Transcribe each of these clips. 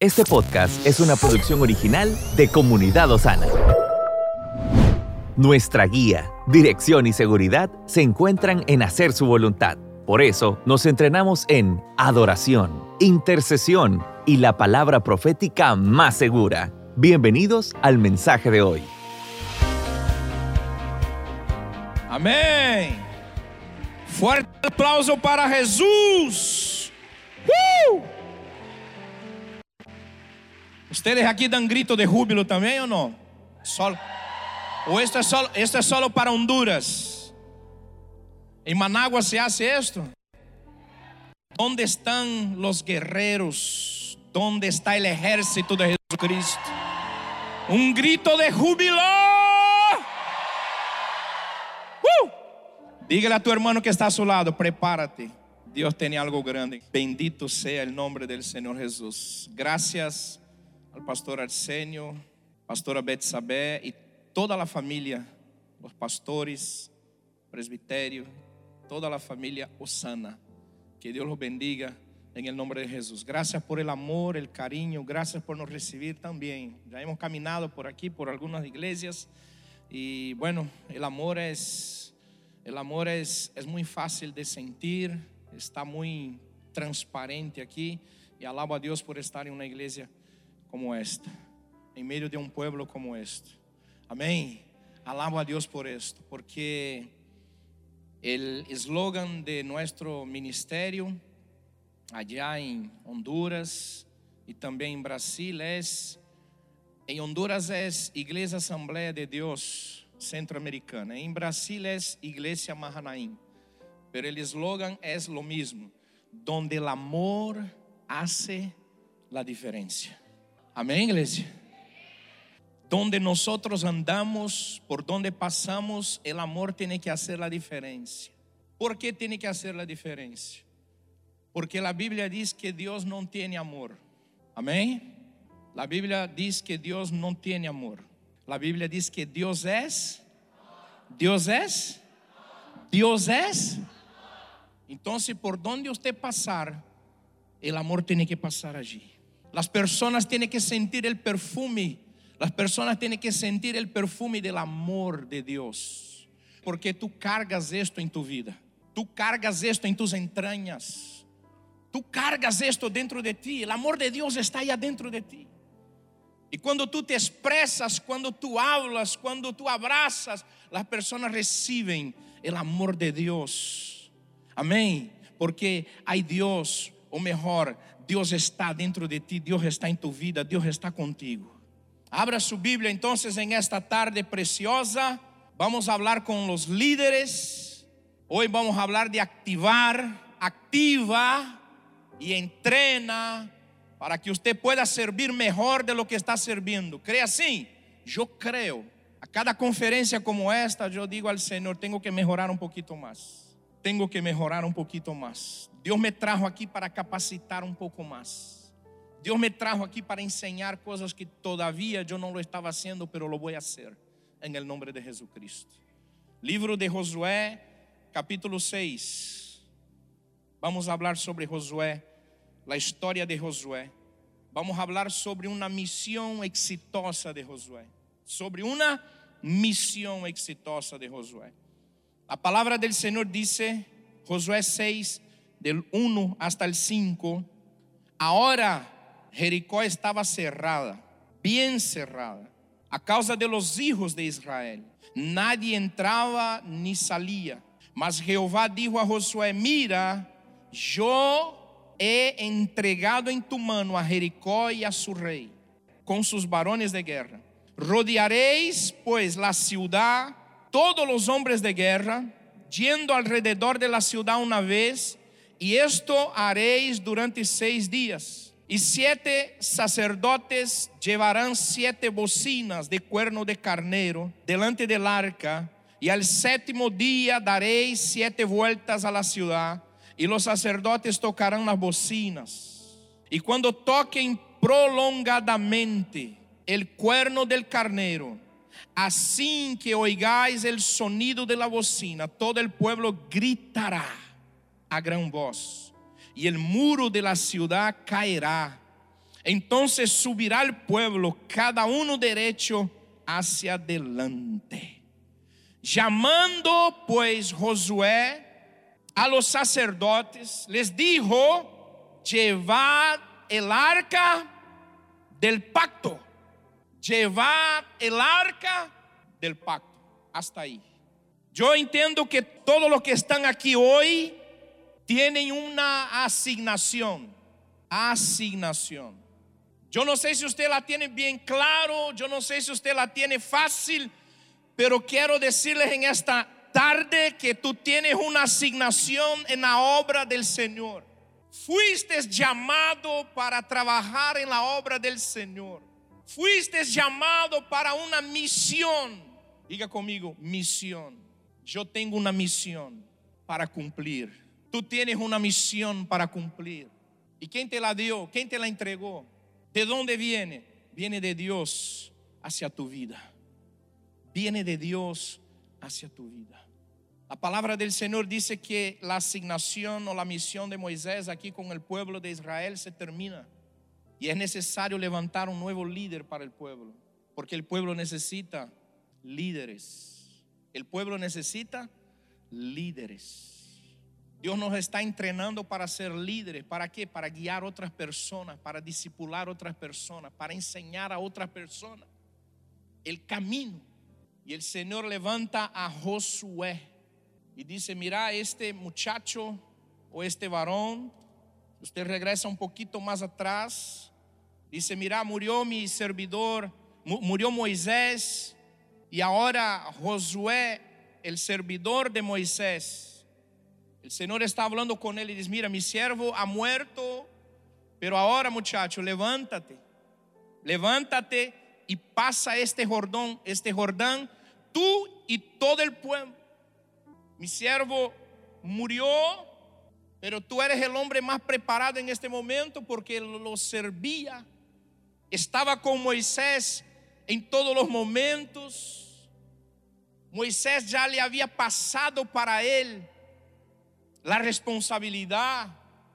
Este podcast es una producción original de Comunidad Osana. Nuestra guía, dirección y seguridad se encuentran en hacer su voluntad. Por eso nos entrenamos en adoración, intercesión y la palabra profética más segura. Bienvenidos al mensaje de hoy. Amém. Forte aplauso para Jesus. Uh! Ustedes aqui dão grito de júbilo também ou não? Solo. Ou esto é solo, esto é solo para Honduras? Em Manágua se hace esto? ¿Dónde están los guerreros? ¿Dónde está el ejército de Jesucristo? Un grito de júbilo. Uh! Dígale a tu hermano que está a su lado, prepárate. Dios tiene algo grande. Bendito sea el nombre del Señor Jesús. Gracias pastor Arsenio, pastora Betsabé y toda la familia, los pastores, presbiterio, toda la familia Osana. Que Dios los bendiga en el nombre de Jesús. Gracias por el amor, el cariño, gracias por nos recibir también. Ya hemos caminado por aquí, por algunas iglesias y bueno, el amor es, el amor es, es muy fácil de sentir, está muy transparente aquí y alabo a Dios por estar en una iglesia como esta, en medio de un pueblo como este. Amén. Alabo a Dios por esto, porque el eslogan de nuestro ministerio allá en Honduras y también en Brasil es, en Honduras es Iglesia Asamblea de Dios Centroamericana, en Brasil es Iglesia Mahanaim, pero el eslogan es lo mismo, donde el amor hace la diferencia. Amén, iglesia. Donde nosotros andamos, por donde pasamos, el amor tiene que hacer la diferencia. ¿Por qué tiene que hacer la diferencia? Porque la Biblia dice que Dios no tiene amor. Amén. La Biblia dice que Dios no tiene amor. La Biblia dice que Dios es. Dios es. Dios es. Entonces, por donde usted pasar, el amor tiene que pasar allí. Las personas tienen que sentir el perfume. Las personas tienen que sentir el perfume del amor de Dios. Porque tú cargas esto en tu vida. Tú cargas esto en tus entrañas. Tú cargas esto dentro de ti. El amor de Dios está allá dentro de ti. Y cuando tú te expresas, cuando tú hablas, cuando tú abrazas, las personas reciben el amor de Dios. Amén. Porque hay Dios, o mejor, Dios está dentro de ti, Dios está en tu vida, Dios está contigo. Abra su Biblia entonces en esta tarde preciosa. Vamos a hablar con los líderes. Hoy vamos a hablar de activar, activa y entrena para que usted pueda servir mejor de lo que está sirviendo. ¿Cree así? Yo creo. A cada conferencia como esta, yo digo al Señor, tengo que mejorar un poquito más. Tengo que mejorar un poquito más. Dios me trajo aquí para capacitar un poco más. Dios me trajo aquí para enseñar cosas que todavía yo no lo estaba haciendo, pero lo voy a hacer en el nombre de Jesucristo. Libro de Josué, capítulo 6. Vamos a hablar sobre Josué, la historia de Josué. Vamos a hablar sobre una misión exitosa de Josué. Sobre una misión exitosa de Josué. La palabra del Señor dice, Josué 6, del 1 hasta el 5, ahora Jericó estaba cerrada, bien cerrada, a causa de los hijos de Israel. Nadie entraba ni salía. Mas Jehová dijo a Josué, mira, yo he entregado en tu mano a Jericó y a su rey, con sus varones de guerra. Rodearéis pues la ciudad, todos los hombres de guerra, yendo alrededor de la ciudad una vez, y esto haréis durante seis días. Y siete sacerdotes llevarán siete bocinas de cuerno de carnero delante del arca, y al séptimo día daréis siete vueltas a la ciudad, y los sacerdotes tocarán las bocinas. Y cuando toquen prolongadamente el cuerno del carnero, así que oigáis el sonido de la bocina, todo el pueblo gritará a gran voz y el muro de la ciudad caerá. Entonces subirá el pueblo, cada uno derecho hacia adelante. Llamando pues Josué a los sacerdotes, les dijo, llevad el arca del pacto, llevad el arca del pacto. Hasta ahí. Yo entiendo que todos los que están aquí hoy tienen una asignación, asignación. Yo no sé si usted la tiene bien claro, yo no sé si usted la tiene fácil, pero quiero decirles en esta tarde que tú tienes una asignación en la obra del Señor. Fuiste llamado para trabajar en la obra del Señor. Fuiste llamado para una misión. Diga conmigo, misión. Yo tengo una misión para cumplir. Tú tienes una misión para cumplir. ¿Y quién te la dio? ¿Quién te la entregó? ¿De dónde viene? Viene de Dios hacia tu vida. Viene de Dios hacia tu vida. La palabra del Señor dice que la asignación o la misión de Moisés aquí con el pueblo de Israel se termina. Y es necesario levantar un nuevo líder para el pueblo. Porque el pueblo necesita líderes. El pueblo necesita líderes. Dios nos está entrenando para ser líderes. ¿Para qué? Para guiar otras personas, para discipular otras personas, para enseñar a otras personas el camino. Y el Señor levanta a Josué y dice, mira, este muchacho o este varón, usted regresa un poquito más atrás, dice, mira, murió mi servidor, murió Moisés y ahora Josué, el servidor de Moisés, el Señor está hablando con él y dice, mira, mi siervo ha muerto, pero ahora muchacho, levántate, levántate y pasa este Jordán, este Jordán, tú y todo el pueblo. Mi siervo murió, pero tú eres el hombre más preparado en este momento porque lo servía. Estaba con Moisés en todos los momentos. Moisés ya le había pasado para él la responsabilidad.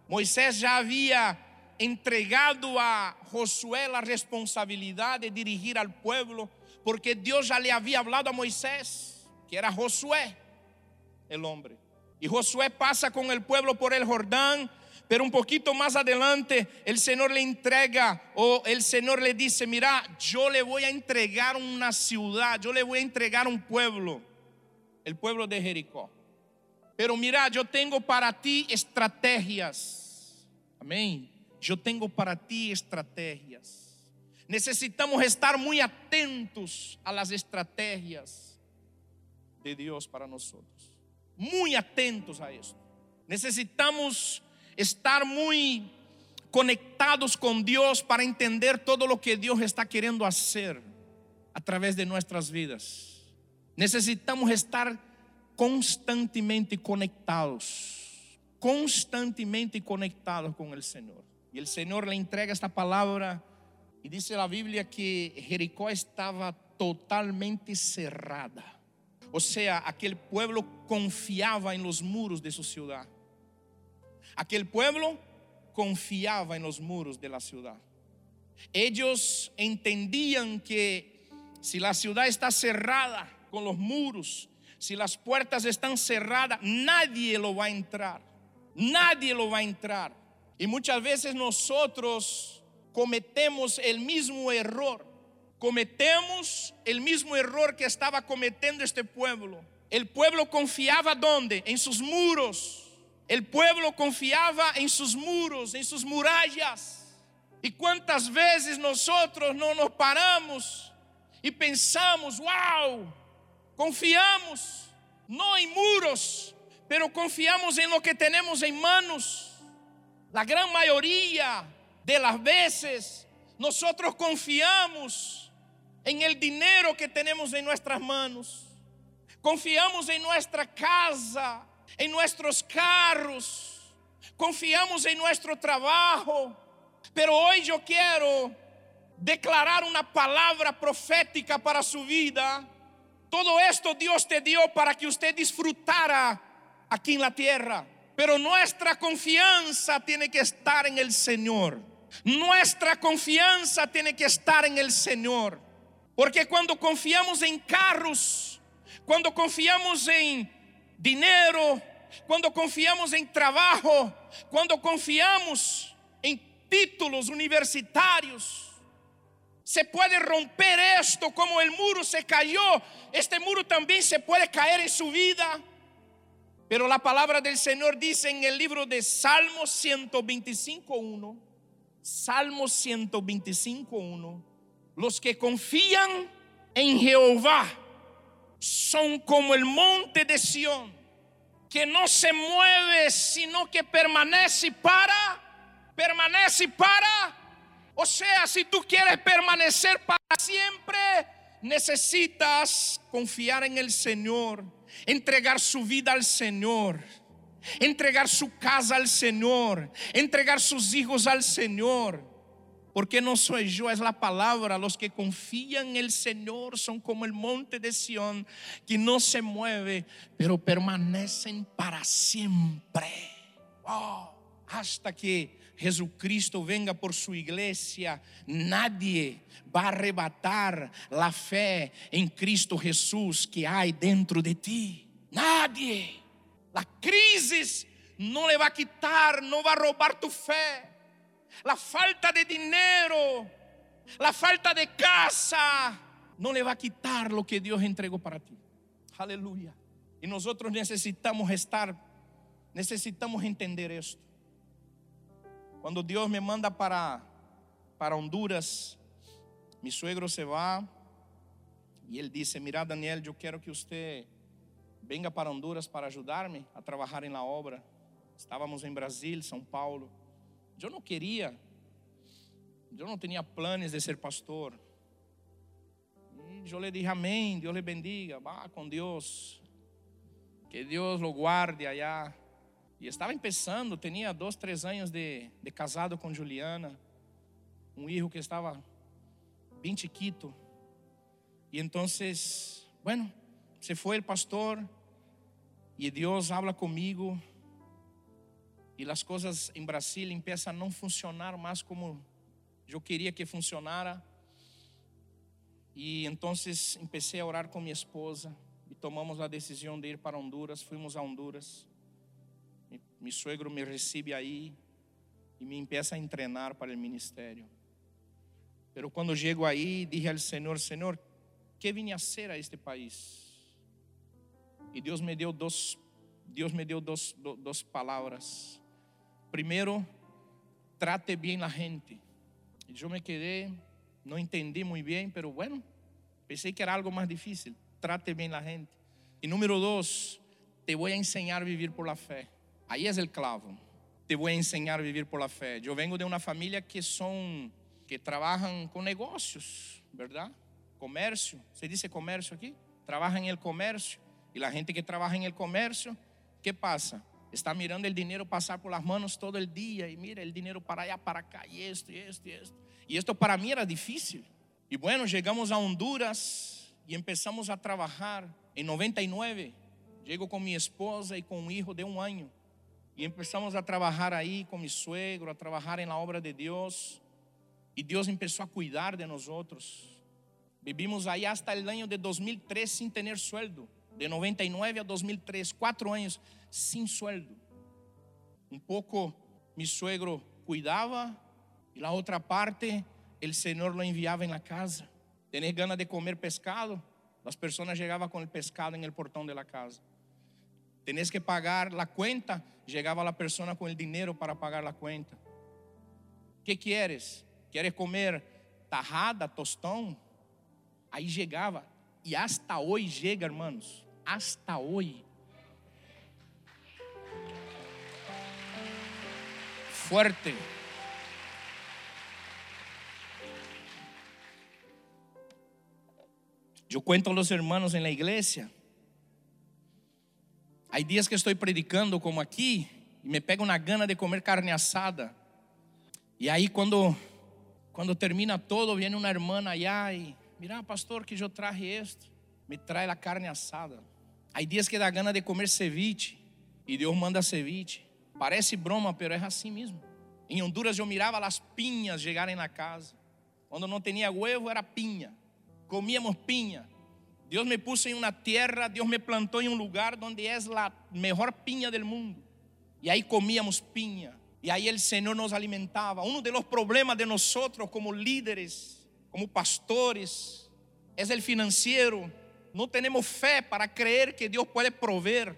Moisés ya había entregado a Josué la responsabilidad de dirigir al pueblo, porque Dios ya le había hablado a Moisés, que era Josué, el hombre. Y Josué pasa con el pueblo por el Jordán, pero un poquito más adelante el Señor le entrega o el Señor le dice, mira, yo le voy a entregar una ciudad, yo le voy a entregar un pueblo, el pueblo de Jericó. Pero mira, yo tengo para ti estrategias. Amén. Yo tengo para ti estrategias. Necesitamos estar muy atentos a las estrategias de Dios para nosotros. Muy atentos a esto. Necesitamos estar muy conectados con Dios para entender todo lo que Dios está queriendo hacer a través de nuestras vidas. Necesitamos estar constantemente conectados, constantemente conectados con el Señor. Y el Señor le entrega esta palabra y dice la Biblia que Jericó estaba totalmente cerrada. O sea, aquel pueblo confiaba en los muros de su ciudad. Aquel pueblo confiaba en los muros de la ciudad. Ellos entendían que si la ciudad está cerrada con los muros, si las puertas están cerradas, nadie lo va a entrar. Nadie lo va a entrar. Y muchas veces nosotros cometemos el mismo error. Cometemos el mismo error que estaba cometiendo este pueblo. El pueblo confiaba ¿dónde? En sus muros. El pueblo confiaba en sus muros, en sus murallas. Y cuántas veces nosotros no nos paramos y pensamos, wow, Confiamos, no en muros, pero confiamos en lo que tenemos en manos. La gran mayoría de las veces nosotros confiamos en el dinero que tenemos en nuestras manos. Confiamos en nuestra casa, en nuestros carros. Confiamos en nuestro trabajo. Pero hoy yo quiero declarar una palabra profética para su vida todo esto Dios te dio para que usted disfrutara aquí en la tierra. Pero nuestra confianza tiene que estar en el Señor. Nuestra confianza tiene que estar en el Señor. Porque cuando confiamos en carros, cuando confiamos en dinero, cuando confiamos en trabajo, cuando confiamos en títulos universitarios, se puede romper esto como el muro se cayó. Este muro también se puede caer en su vida. Pero la palabra del Señor dice en el libro de Salmos 125.1, Salmos 125.1, los que confían en Jehová son como el monte de Sión, que no se mueve, sino que permanece para, permanece para. O sea, si tú quieres permanecer para siempre, necesitas confiar en el Señor, entregar su vida al Señor, entregar su casa al Señor, entregar sus hijos al Señor. Porque no soy yo, es la palabra. Los que confían en el Señor son como el monte de Sión, que no se mueve, pero permanecen para siempre. Oh, hasta que Jesucristo venga por su iglesia, nadie va a arrebatar la fe en Cristo Jesús que hay dentro de ti. Nadie. La crisis no le va a quitar, no va a robar tu fe. La falta de dinero, la falta de casa, no le va a quitar lo que Dios entregó para ti. Aleluya. Y nosotros necesitamos estar, necesitamos entender esto. Cuando Dios me manda para, para Honduras, mi suegro se va y él dice, mira Daniel, yo quiero que usted venga para Honduras para ayudarme a trabajar en la obra. Estábamos en Brasil, São Paulo. Yo no quería, yo no tenía planes de ser pastor. Y yo le dije amén, Dios le bendiga, va con Dios, que Dios lo guarde allá. E estava começando, tinha dois, três anos de, de, casado com Juliana, um filho que estava bem chiquito. E então, bueno, se foi o pastor e Deus habla comigo e as coisas em Brasília começam a não funcionar mais como eu queria que funcionara. E então comecei a orar com minha esposa e tomamos a decisão de ir para Honduras. Fomos a Honduras. mi suegro me recibe ahí y me empieza a entrenar para el ministerio. Pero cuando llego ahí, dije al Señor, Señor, ¿qué vine a hacer a este país? Y Dios me dio dos, Dios me dio dos, palabras. Primero, trate bien la gente. Yo me quedé, no entendí muy bien, pero bueno, pensé que era algo más difícil. Trate bien la gente. Y número dos, te voy a enseñar a vivir por la fe. Ahí es el clavo. Te voy a enseñar a vivir por la fe. Yo vengo de una familia que son, que trabajan con negocios, ¿verdad? Comercio. ¿Se dice comercio aquí? Trabajan en el comercio. La gente que trabaja en el comercio, ¿qué pasa? Está mirando el dinero pasar por las manos todo el día y mira el dinero para allá, para acá, y esto, y esto. Y esto para mí era difícil. Y bueno, llegamos a Honduras y empezamos a trabajar. En 99, llego con mi esposa y con un hijo de un año. Y empezamos a trabajar ahí con mi suegro, a trabajar en la obra de Dios. Y Dios empezó a cuidar de nosotros. Vivimos ahí hasta el año de 2003 sin tener sueldo. De 99 a 2003, cuatro años sin sueldo. Un poco mi suegro cuidaba y la otra parte el Señor lo enviaba en la casa. Tener ganas de comer pescado, las personas llegaban con el pescado en el portón de la casa. Tenés que pagar la cuenta. Llegaba la persona con el dinero para pagar la cuenta. ¿Qué quieres? ¿Quieres comer tajada, tostão? Aí chegava. E hasta hoje chega, hermanos. Hasta hoje. Fuerte. Eu cuento a los hermanos en la iglesia Hay dias que estou predicando como aqui e me pego na gana de comer carne assada. E aí quando quando termina todo, vem uma irmã allá e mira, pastor, que eu traje esto. Me traz a carne assada. Hay dias que dá gana de comer ceviche e Deus manda ceviche. Parece broma, pero é assim mesmo. Em Honduras eu mirava as pinhas chegarem na casa. Quando não tinha huevo era pinha. Comíamos pinha. Dios me puso en una tierra, Dios me plantó en un lugar donde es la mejor piña del mundo. Y ahí comíamos piña. Y ahí el Señor nos alimentaba. Uno de los problemas de nosotros como líderes, como pastores, es el financiero. No tenemos fe para creer que Dios puede proveer.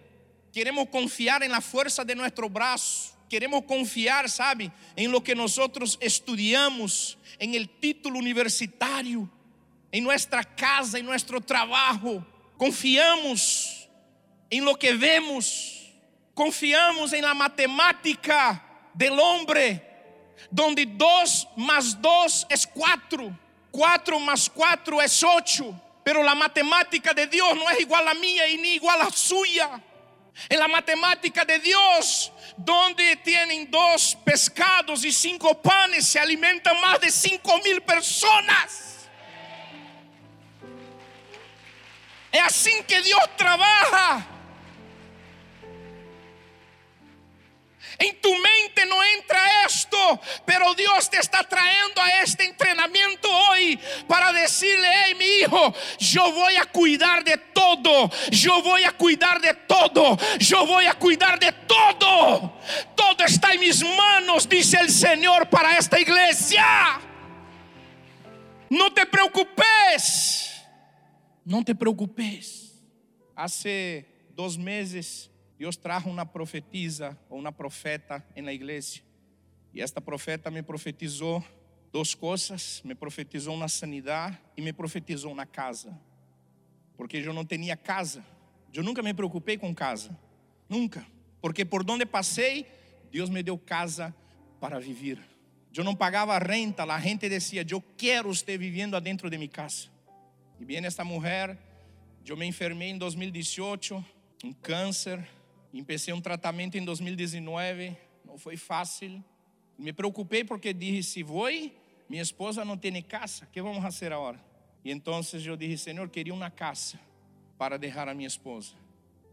Queremos confiar en la fuerza de nuestro brazo. Queremos confiar, ¿sabe? En lo que nosotros estudiamos, en el título universitario em nossa casa, em nosso trabalho. Confiamos em lo que vemos, confiamos em la matemática del hombre, donde dos más dos es cuatro, cuatro más cuatro es ocho, pero la matemática de Dios no es igual a mía y ni igual a suya. En la matemática de Dios, donde tienen dos pescados y cinco panes, se alimentan más de cinco mil personas. É assim que Deus trabalha. Em tu mente não entra esto, pero Deus te está trayendo a este entrenamiento hoy para decirle, hey mi hijo, yo voy a cuidar de todo, yo voy a cuidar de todo, yo voy a cuidar de todo. Todo está en mis manos, dice el Señor para esta iglesia. No te preocupes. Não te preocupes. Hace dois meses, Deus trajo uma profetisa ou uma profeta na igreja. E esta profeta me profetizou duas coisas: me profetizou uma sanidade e me profetizou na casa. Porque eu não tinha casa. Eu nunca me preocupei com casa. Nunca. Porque por onde passei, Deus me deu casa para viver. Eu não pagava renta, a gente dizia: Eu quero estar vivendo dentro de minha casa. E viene esta mulher, eu me enfermei em 2018, um câncer, empecé um tratamento em 2019, não foi fácil. Me preocupei porque disse: se vou, minha esposa não tem casa, que vamos fazer agora? E então eu disse: Senhor, queria uma casa para deixar a minha esposa.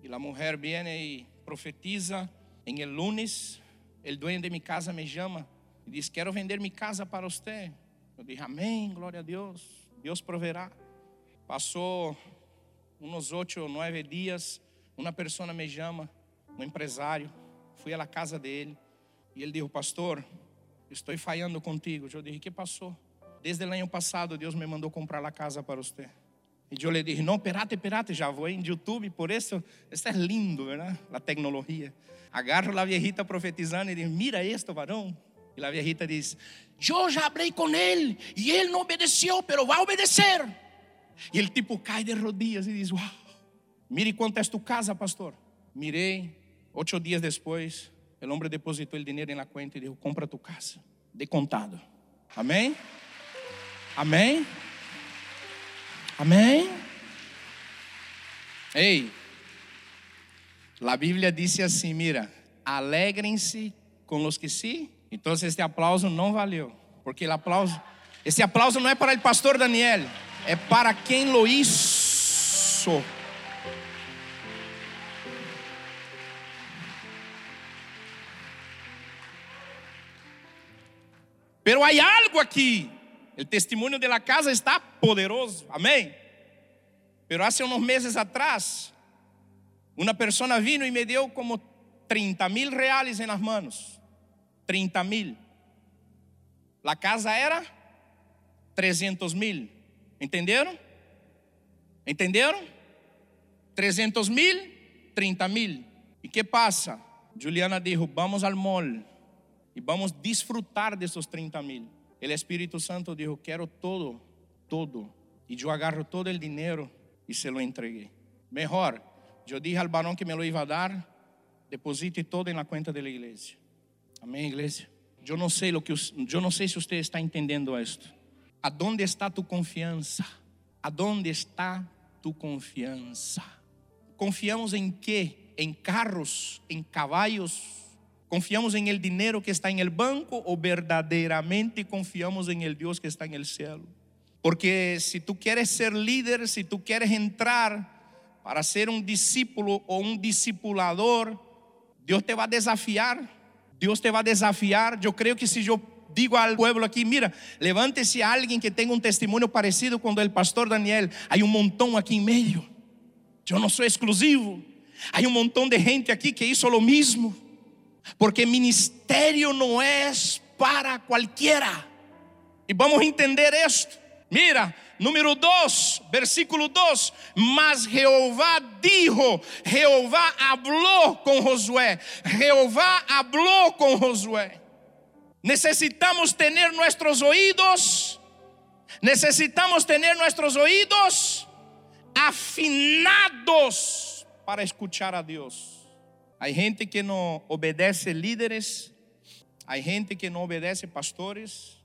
E a mulher vem e profetiza em el lunes, o dueño de minha casa me chama e diz: Quero vender minha casa para você. Eu disse: Amém, glória a Deus, Deus proverá. Passou uns oito ou nove dias, uma pessoa me chama, um empresário, fui à casa dele e ele disse: Pastor, estou falhando contigo. Eu disse: Que passou? Desde o ano passado, Deus me mandou comprar a casa para você. E eu lhe disse: Não, perate, perate, já vou em YouTube, por isso, isso é lindo, verdade? A tecnologia. Agarro a viejita profetizando e diz: Mira esto, varão. E a viejita diz: Eu já falei com ele e ele não obedeceu, pero vai obedecer. E ele tipo cai de rodillas e diz: Uau, mire quanto é tu casa, pastor. Mirei, oito dias depois, o homem depositou o dinheiro na conta e disse: Compra tu casa, de contado. Amém? Amém? Amém? Ei, a Bíblia diz assim: Mira, alegrem-se com os que sim. Então, este aplauso não valeu, porque o aplauso, esse aplauso não é para o pastor Daniel é para quem lo hizo. Pero hay algo aqui. O testemunho de la casa está poderoso. Amém? Pero hace unos meses atrás, uma pessoa vino e me deu como 30 mil reais em las manos. 30 mil. La casa era 300 mil. Entenderam? Entenderam? 300 mil, 30 mil. E que passa? Juliana dijo: Vamos al mall e vamos disfrutar desses 30 mil. O Espírito Santo dijo: Quero todo, todo. E eu agarro todo o dinheiro e se lo entreguei. Melhor, eu dije al varão que me lo iba a dar: deposite todo na conta da igreja. Amém, igreja? Eu não sei lo que, eu não sei se você está entendendo isto. ¿Aonde está tu confiança? Aonde está tu confiança? Confiamos em quê? Em carros, em cavalos? Confiamos em el dinheiro que está em el banco ou verdadeiramente confiamos em el Deus que está em el cielo? Porque se tu queres ser líder, se tu queres entrar para ser um discípulo ou um discipulador, Deus te vai desafiar Deus te vai desafiar. Eu creio que se eu digo al pueblo aqui, mira, levante-se alguém que tenha um testemunho parecido com o do pastor Daniel. Há um montão aqui em meio. Eu não sou exclusivo. Há um montão de gente aqui que hizo lo mismo. Porque ministério não é para qualquer. E vamos entender isto. Mira, número 2, versículo 2: Mas Jeová dijo, Jeová habló com Josué, Jeová habló com Josué. Necesitamos tener nuestros oídos, necesitamos tener nuestros oídos afinados para escuchar a Deus. Hay gente que no obedece líderes, hay gente que no obedece pastores,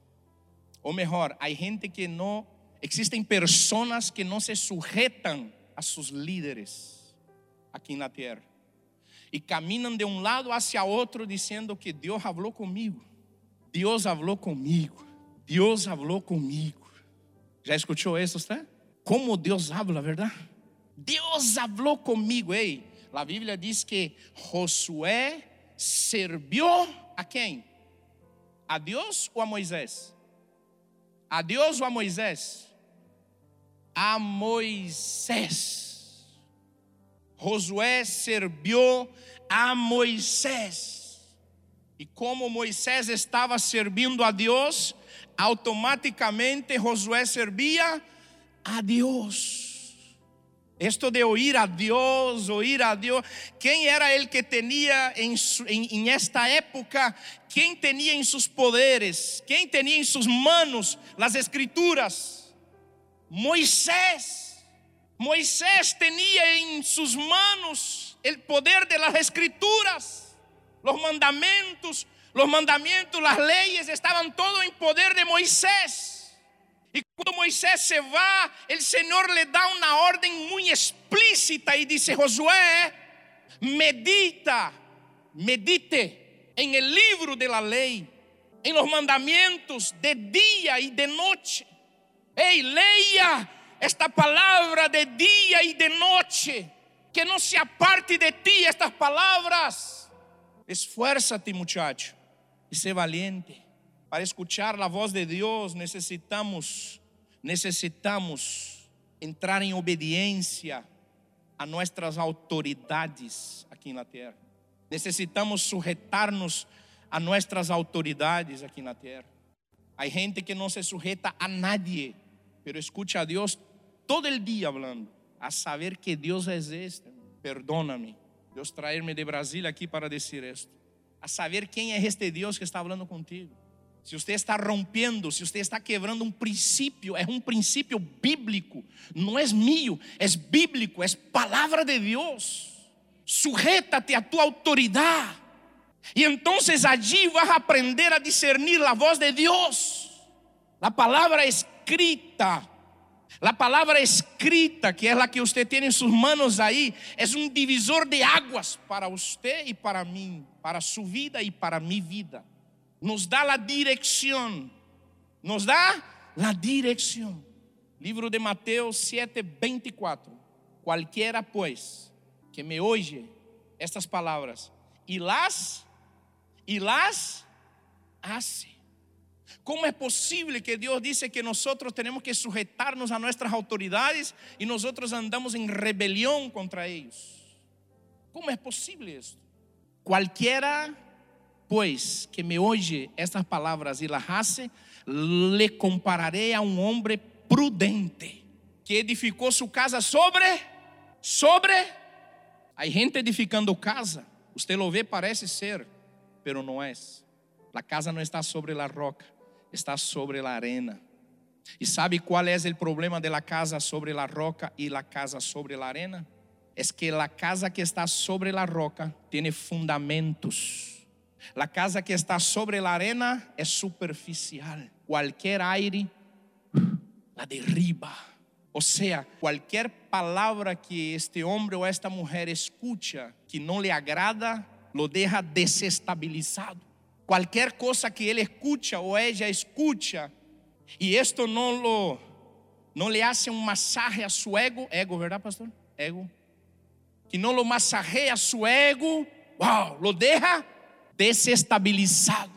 ou melhor, hay gente que no, existen personas que no se sujetan a sus líderes aqui na terra e caminham de um lado hacia outro dizendo que Deus falou comigo. Deus falou comigo. Deus falou comigo. Já escutou isso, tá? Como Deus habla, verdade? Deus falou comigo. Ei, a Bíblia diz que Josué serviu a quem? A Deus ou a Moisés? A Deus ou a Moisés? A Moisés. Josué serviu a Moisés. E como Moisés estava servindo a Deus, automaticamente Josué servia a Deus. Esto de oír a Deus, oír a Deus. Quem era ele que tinha em, em, em, esta época? Quem tinha em seus poderes? Quem tinha em suas manos as escrituras? Moisés. Moisés tinha em suas manos o poder de las escrituras los mandamentos, los mandamientos, las leyes estaban todo en poder de Moisés. Y cuando Moisés se va, el Señor le da una orden muy explícita y dice, Josué, medita, medite en el libro de la ley, en los mandamientos de día y de noche. Hey, leia esta palabra de día y de noche, que no se aparte de ti estas palabras Esfuérzate, muchacho, y sé valiente. Para escuchar la voz de Dios necesitamos, necesitamos entrar en obediencia a nuestras autoridades aquí en la tierra. Necesitamos sujetarnos a nuestras autoridades aquí en la tierra. Hay gente que no se sujeta a nadie, pero escucha a Dios todo el día hablando, a saber que Dios es este. Perdóname. Deus trazer-me de Brasília aqui para dizer isto. A saber quem é este Deus que está falando contigo. Se você está rompendo, se você está quebrando um princípio, é um princípio bíblico, não é mío, é bíblico, é palavra de Deus. Sujétate a tua autoridade. E então allí vas a aprender a discernir a voz de Deus. A palavra escrita La palabra escrita, que es la que usted tiene en sus manos ahí, es un divisor de aguas para usted y para mí, para su vida y para mi vida. Nos da la dirección, nos da la dirección. Libro de Mateo 7, 24. Cualquiera pues que me oye estas palabras y las, y las hace ¿Cómo es posible que Dios dice que nosotros tenemos que sujetarnos a nuestras autoridades y nosotros andamos en rebelión contra ellos? ¿Cómo es posible esto? Cualquiera, pues, que me oye estas palabras y las hace, le compararé a un hombre prudente que edificó su casa sobre, sobre. Hay gente edificando casa, usted lo ve, parece ser, pero no es. La casa no está sobre la roca está sobre la arena. ¿Y sabe cuál es el problema de la casa sobre la roca y la casa sobre la arena? Es que la casa que está sobre la roca tiene fundamentos. La casa que está sobre la arena es superficial. Cualquier aire la derriba. O sea, cualquier palabra que este hombre o esta mujer escucha que no le agrada, lo deja desestabilizado. Qualquer coisa que ele escucha ou ella escucha, e esto não lo, não le hace um masaje a su ego, ego, verdade, pastor? Ego. Que não lo massageia a su ego, wow, lo deja desestabilizado.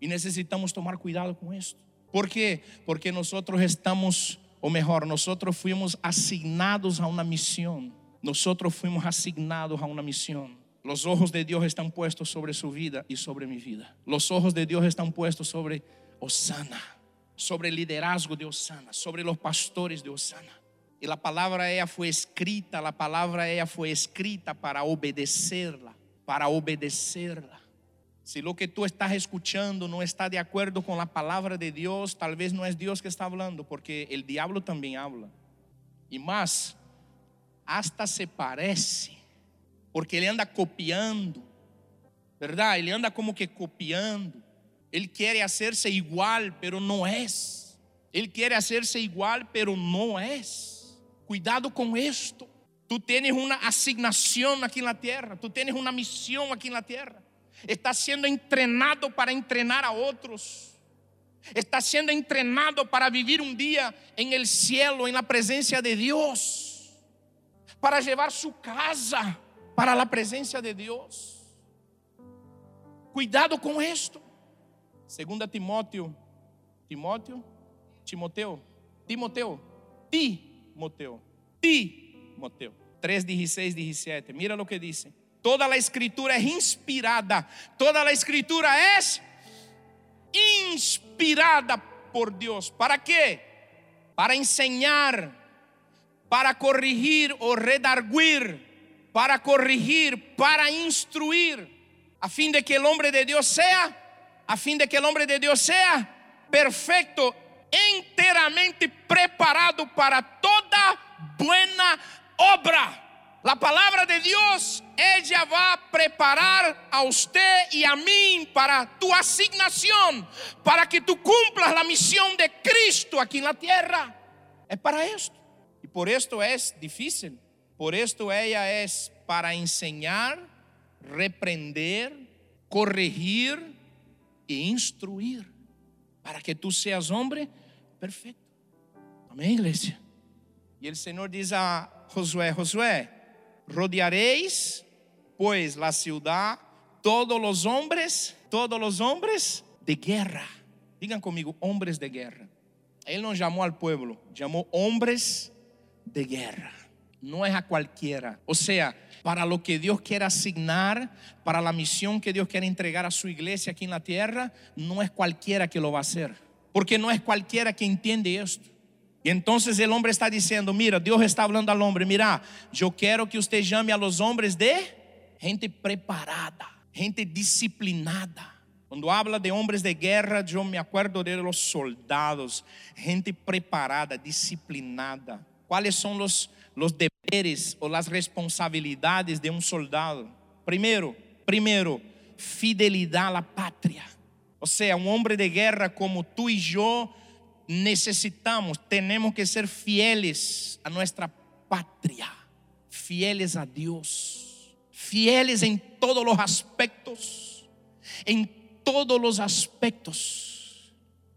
Y necesitamos tomar cuidado con esto. ¿Por qué? Porque nosotros estamos, o mejor, nosotros fuimos asignados a una misión. Nosotros fuimos asignados a una misión. Los ojos de Dios están puestos sobre su vida y sobre mi vida. Los ojos de Dios están puestos sobre Osana, sobre el liderazgo de Osana, sobre los pastores de Osana. Y la palabra ella fue escrita, la palabra ella fue escrita para obedecerla, para obedecerla. Si lo que tú estás escuchando no está de acuerdo con la palabra de Dios, tal vez no es Dios que está hablando, porque el diablo también habla. Y más, hasta se parece, porque ele anda copiando, ¿verdad? Ele anda como que copiando. Ele quer hacerse igual, pero no es. Ele quer hacerse igual, pero no es. Cuidado com esto. Tú tienes una asignación aquí en la tierra, tú tienes una misión aquí en la tierra. está siendo entrenado para entrenar a otros. Está siendo entrenado para vivir un día en el cielo, en la presencia de Dios. Para llevar su casa para la presencia de Dios. Cuidado con esto. Segunda Timóteo, Timóteo, Timoteo, Timoteo, Timoteo, Timoteo, 3, 16, 17. Mira lo que dice. Toda a escritura é inspirada. Toda a escritura é inspirada por Deus. ¿Para quê? Para enseñar, para corrigir ou redarguir, para corrigir, para instruir, a fim de que o homem de Deus seja, a fim de que o homem de Deus seja perfeito, inteiramente preparado para toda buena obra. La palabra de Dios, ella va a preparar a usted y a mí para tu asignación, para que tú cumplas la misión de Cristo aquí en la tierra. Es para esto. Y por esto es difícil. Por esto ella es para enseñar, reprender, corregir e instruir, para que tú seas hombre perfecto. Amén, iglesia. Y el Señor dice a Josué, Josué, rodearéis pues la ciudad todos los hombres, todos los hombres de guerra. Digan conmigo, hombres de guerra. Él no llamó al pueblo, llamó hombres de guerra. No es a cualquiera. O sea, para lo que Dios quiere asignar, para la misión que Dios quiere entregar a su iglesia aquí en la tierra, no es cualquiera que lo va a hacer. Porque no es cualquiera que entiende esto. E então o homem está dizendo: Mira, Deus está falando ao homem: Mira, eu quero que você chame a los homens de gente preparada, gente disciplinada. Quando habla de homens de guerra, eu me acuerdo de los soldados, gente preparada, disciplinada. Quais são os deveres ou as responsabilidades de um soldado? Primeiro, primeiro, fidelidade à pátria. Ou seja, um homem de guerra como tu e eu necesitamos, tenemos que ser fieles a nuestra patria, fieles a Dios, fieles en todos los aspectos, en todos los aspectos,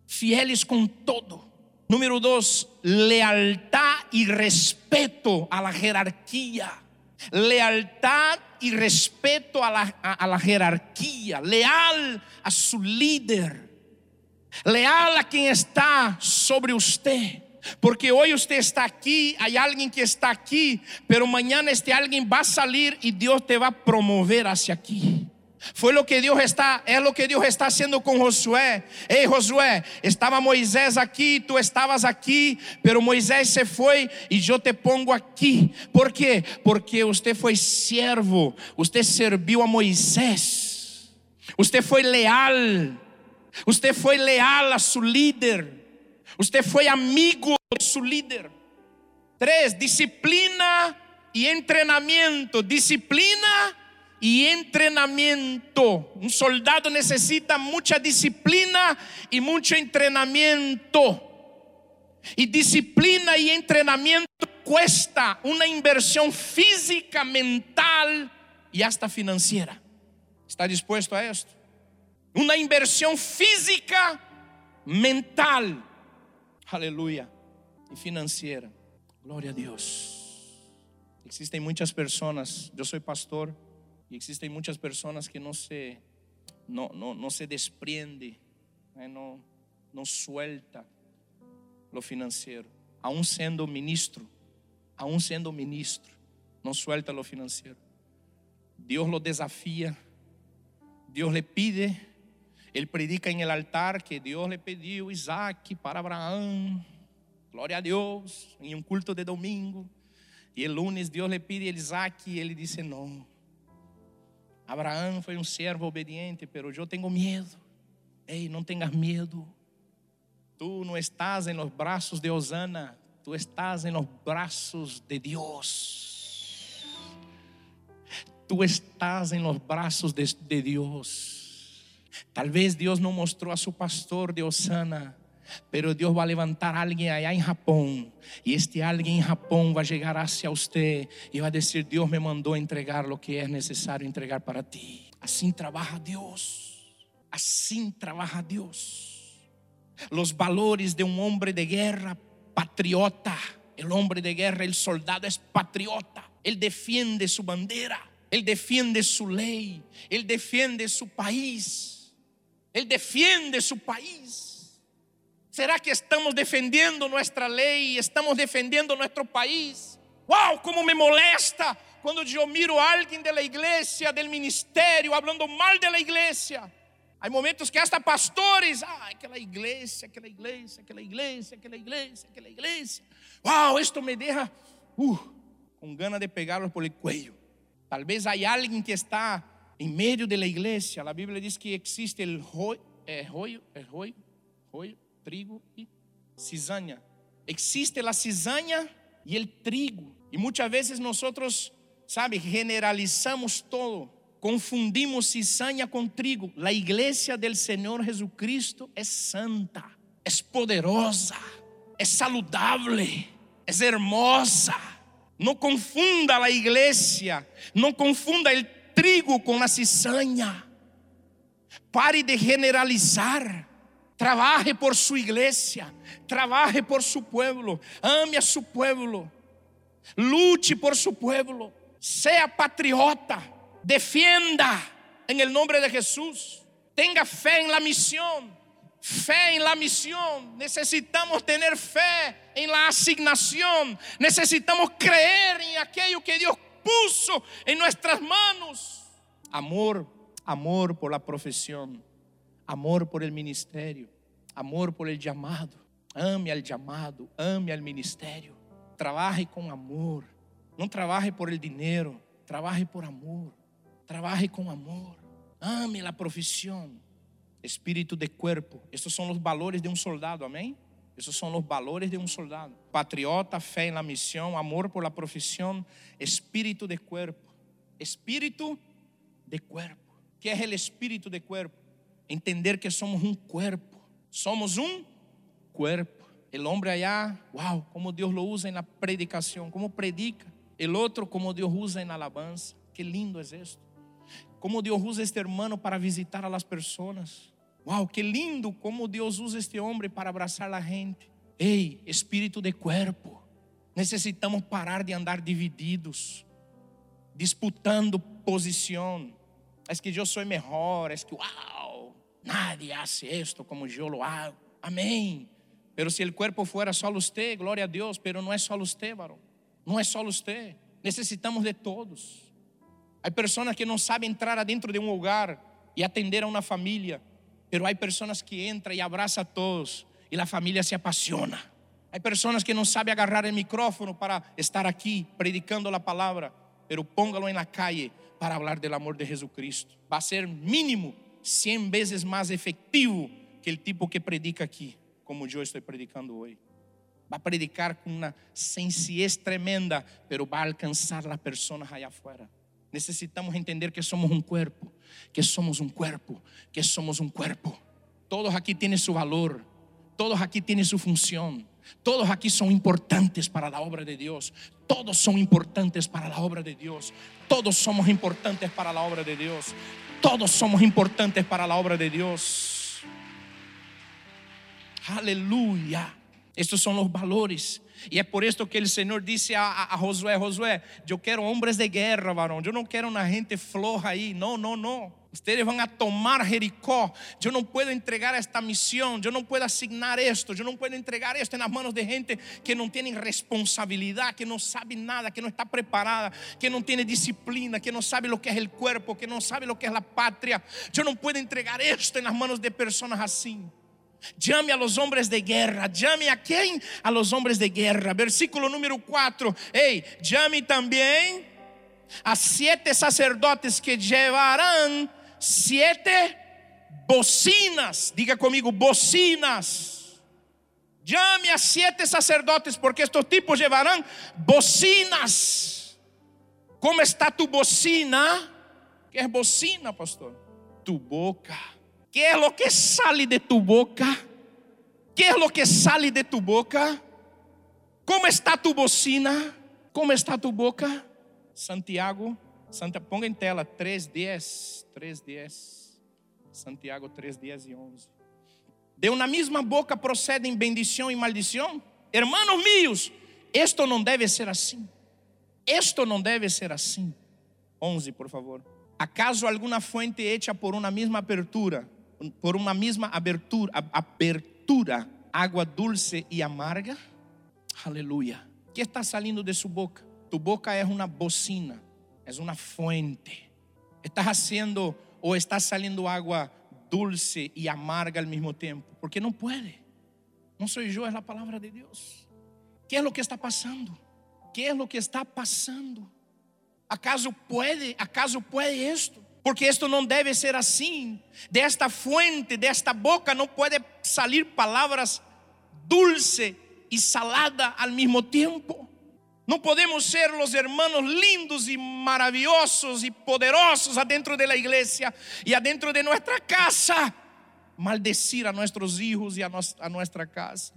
fieles con todo. Número dos, lealtad y respeto a la jerarquía. Lealtad y respeto a la, a, a la jerarquía, leal a su líder Leal a quem está sobre você. Porque hoje você está aqui, há alguém que está aqui, pero mañana este alguém vai sair e Deus te vai promover hacia aqui. Foi o que Deus está, é o que Deus está fazendo com Josué. Ei, Josué, estava Moisés aqui, tu estavas aqui, pero Moisés se foi e eu te pongo aqui. Por quê? Porque você foi servo, você serviu a Moisés, você foi leal. Usted foi leal a su líder. Usted foi amigo de su líder. Tres, disciplina y entrenamiento. Disciplina y entrenamiento. Un soldado necesita mucha disciplina y mucho entrenamiento. Y disciplina y entrenamiento cuesta una inversión física, mental y hasta financiera. ¿Está dispuesto a esto? uma inversão física, mental, aleluia, e financeira. Glória a Deus. Existem muitas pessoas, eu sou pastor, y existen muchas personas que no se, no, no, no se desprende, eh, no, no suelta lo financiero, aún siendo ministro, aún siendo ministro, no suelta lo financiero. Dios lo desafía, Dios le pide, él predica en el altar que Dios le pidió Isaac para Abraham, gloria a Dios, en un culto de domingo. Y el lunes Dios le pide a Isaac y él dice no. Abraão foi um servo obediente, pero eu tenho medo. Ei, não tenhas medo. Tu não estás em los braços de Osana, tu estás em los braços de Deus. Tu estás em los braços de, de Deus. Talvez Deus não mostrou a seu pastor de Osana Pero Dios va a levantar a alguien allá en Japón. Y este alguien en Japón va a llegar hacia usted y va a decir, Dios me mandó a entregar lo que es necesario entregar para ti. Así trabaja Dios. Así trabaja Dios. Los valores de un hombre de guerra patriota. El hombre de guerra, el soldado es patriota. Él defiende su bandera. Él defiende su ley. Él defiende su país. Él defiende su país. ¿Será que estamos defendiendo nuestra ley? ¿Estamos defendiendo nuestro país? ¡Wow! ¿Cómo me molesta cuando yo miro a alguien de la iglesia, del hablando mal de la? Hay momentos que hasta pastores, ah, aquela iglesia, aquela iglesia, aquela iglesia, aquela iglesia, aquela iglesia. ¡Wow! Esto me deja uh, con ganas de pegarlos por el cuello. Tal vez alguien que está en medio de la. La Biblia dice que existe el joyo, el joyo, el joyo trigo e cizaña. Existe a cizaña e o trigo. E muitas vezes nós, sabe, generalizamos todo. Confundimos cizaña com trigo. A igreja del Senhor Jesucristo é santa, é poderosa, é saludável, é hermosa. Não confunda a igreja, não confunda o trigo com a cizaña. Pare de generalizar. Trabaje por su iglesia, trabaje por su pueblo, ame a su pueblo, luche por su pueblo, sea patriota, defienda en el nombre de Jesús, tenga fe en la misión, fe en la misión, necesitamos tener fe en la asignación, necesitamos creer en aquello que Dios puso en nuestras manos. Amor, amor por la profesión amor por el ministerio, amor por el llamado. Ame al llamado, ame al ministerio. Trabaje com amor. Não trabalhe por el dinheiro, trabalhe por amor. Trabalhe com amor. Ame a profissão. Espírito de cuerpo. Estes são os valores de um soldado, amém? Esses são os valores de um soldado. Patriota, fé na missão, amor por la profissão, espírito de cuerpo. Espírito de cuerpo. que é o espírito de cuerpo? Entender que somos um corpo. Somos um corpo. El hombre allá, wow, como Deus lo usa na predicação, como predica. El outro, como Deus usa na alabanza. Que lindo é esto. Como Deus usa este hermano para visitar a las personas. Wow, que lindo como Deus usa este homem para abraçar a gente. Ei, espírito de cuerpo. Necessitamos parar de andar divididos, disputando posição. É que eu sou melhor, é que uau, Nadie hace esto como yo lo hago. Amén. Pero si el cuerpo fuera solo usted, gloria a Dios, pero no es solo usted, varón. No es solo usted. Necesitamos de todos. Hay personas que no saben entrar adentro de un hogar y atender a una familia, pero hay personas que entran y abrazan a todos y la familia se apasiona. Hay personas que no saben agarrar el micrófono para estar aquí predicando la palabra, pero póngalo en la calle para hablar del amor de Jesucristo. Va a ser mínimo 100 veces más efectivo que el tipo que predica aquí, como yo estoy predicando hoy. Va a predicar con una sencillez tremenda, pero va a alcanzar a las personas allá afuera. Necesitamos entender que somos un cuerpo, que somos un cuerpo, que somos un cuerpo. Todos aquí tienen su valor, todos aquí tienen su función, todos aquí son importantes para la obra de Dios, todos son importantes para la obra de Dios, todos somos importantes para la obra de Dios. Todos somos importantes para la obra de Dios. Aleluya. Estos son los valores. Y es por esto que el Señor dice a, a, Josué, Josué, yo quiero hombres de guerra, varón. Yo no quiero una gente floja ahí. No, no, no. Ustedes van a tomar Jericó. Yo no puedo entregar esta misión. Yo no puedo asignar esto. Yo no puedo entregar esto en las manos de gente que no tiene responsabilidad, que no sabe nada, que no está preparada, que no tiene disciplina, que no sabe lo que es el cuerpo, que no sabe lo que es la patria. Yo no puedo entregar esto en las manos de personas así. Llame a los hombres de guerra. Llame a quién? A los hombres de guerra. Versículo número 4. Hey, llame también a siete sacerdotes que llevarán siete bocinas. Diga conmigo, bocinas. Llame a siete sacerdotes porque estos tipos llevarán bocinas. ¿Cómo está tu bocina? ¿Qué es bocina, pastor? Tu boca. ¿Qué es lo que sale de tu boca? ¿Qué es lo que sale de tu boca? ¿Cómo está tu bocina? ¿Cómo está tu boca? Santiago, Santa, ponga em tela 3:10, 3:10. Santiago 3:10 e 11. De uma mesma boca procedem bendição e maldição? Hermanos míos, esto não deve ser assim. Esto não deve ser assim. 11, por favor. ¿Acaso alguma fuente hecha por uma mesma abertura por uma mesma abertura, abertura, água dulce e amarga? Aleluia. O que está salindo de sua boca? Tu boca é uma bocina, é uma fuente. Estás haciendo ou está saliendo água dulce e amarga ao mesmo tempo, porque não pode. Não sou eu, é a palavra de Deus. Que é o que está passando? Que é o que está passando? ¿Acaso pode? ¿Acaso pode isto? porque esto no debe ser así. De esta fuente, de esta boca no puede salir palabras dulce y salada al mismo tiempo. No podemos ser los hermanos lindos y maravillosos y poderosos adentro de la iglesia y adentro de nuestra casa. Maldecir a nuestros hijos y a, a nuestra casa,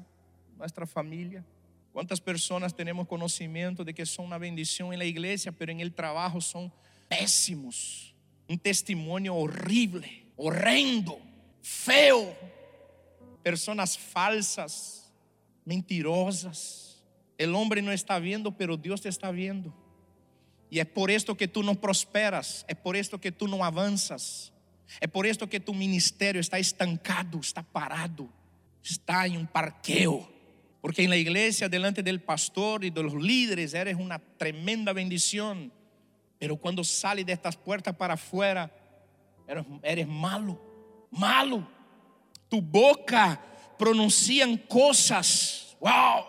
nuestra familia. ¿Cuántas personas tenemos conocimiento de que son una bendición en la iglesia, pero en el trabajo son pésimos? un testimonio horrible, horrendo, feo, personas falsas, mentirosas. El hombre no está viendo, pero Dios te está viendo. Y es por esto que tú no prosperas, es por esto que tú no avanzas, es por esto que tu ministerio está estancado, está parado, está en un parqueo. Porque en la iglesia, delante del pastor y de los líderes, eres una tremenda bendición pero quando sale destas portas para afuera, eres, eres malo, malo. Tu boca pronuncian cosas. Wow.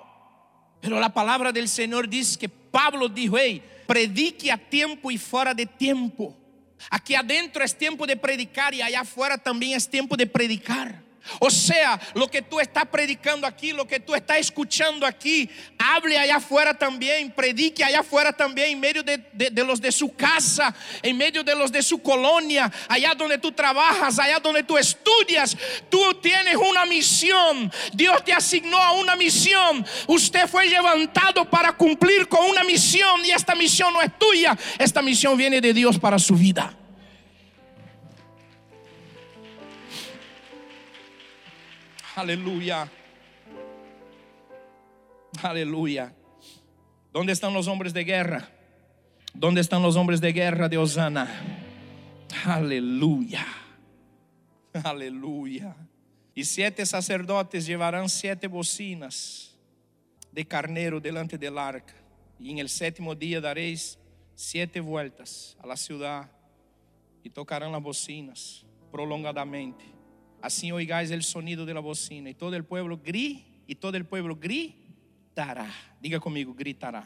Pero la palabra del Señor dice que Pablo dijo, hey, predique a tiempo y fuera de tiempo. Aquí adentro es tiempo de predicar y allá afuera también es tiempo de predicar. O sea, lo que tú estás predicando aquí, lo que tú estás escuchando aquí, hable allá afuera también, predique allá afuera también, en medio de, de, los de su casa, en medio de los de su colonia, allá donde tú trabajas, allá donde tú estudias. Tú tienes una misión, Dios te asignó a una misión. Usted fue levantado para cumplir con una misión y esta misión no es tuya, esta misión viene de Dios para su vida. Aleluya. Aleluya. ¿Dónde están los hombres de guerra? ¿Dónde están los hombres de guerra de Osana? Aleluya. Aleluya. Y siete sacerdotes llevarán siete bocinas de carnero delante del arca. Y en el séptimo día daréis siete vueltas a la ciudad y tocarán las bocinas prolongadamente. Assim oigais el sonido de la bocina, e todo el pueblo gri, e todo el pueblo gritará. Diga comigo, gritará.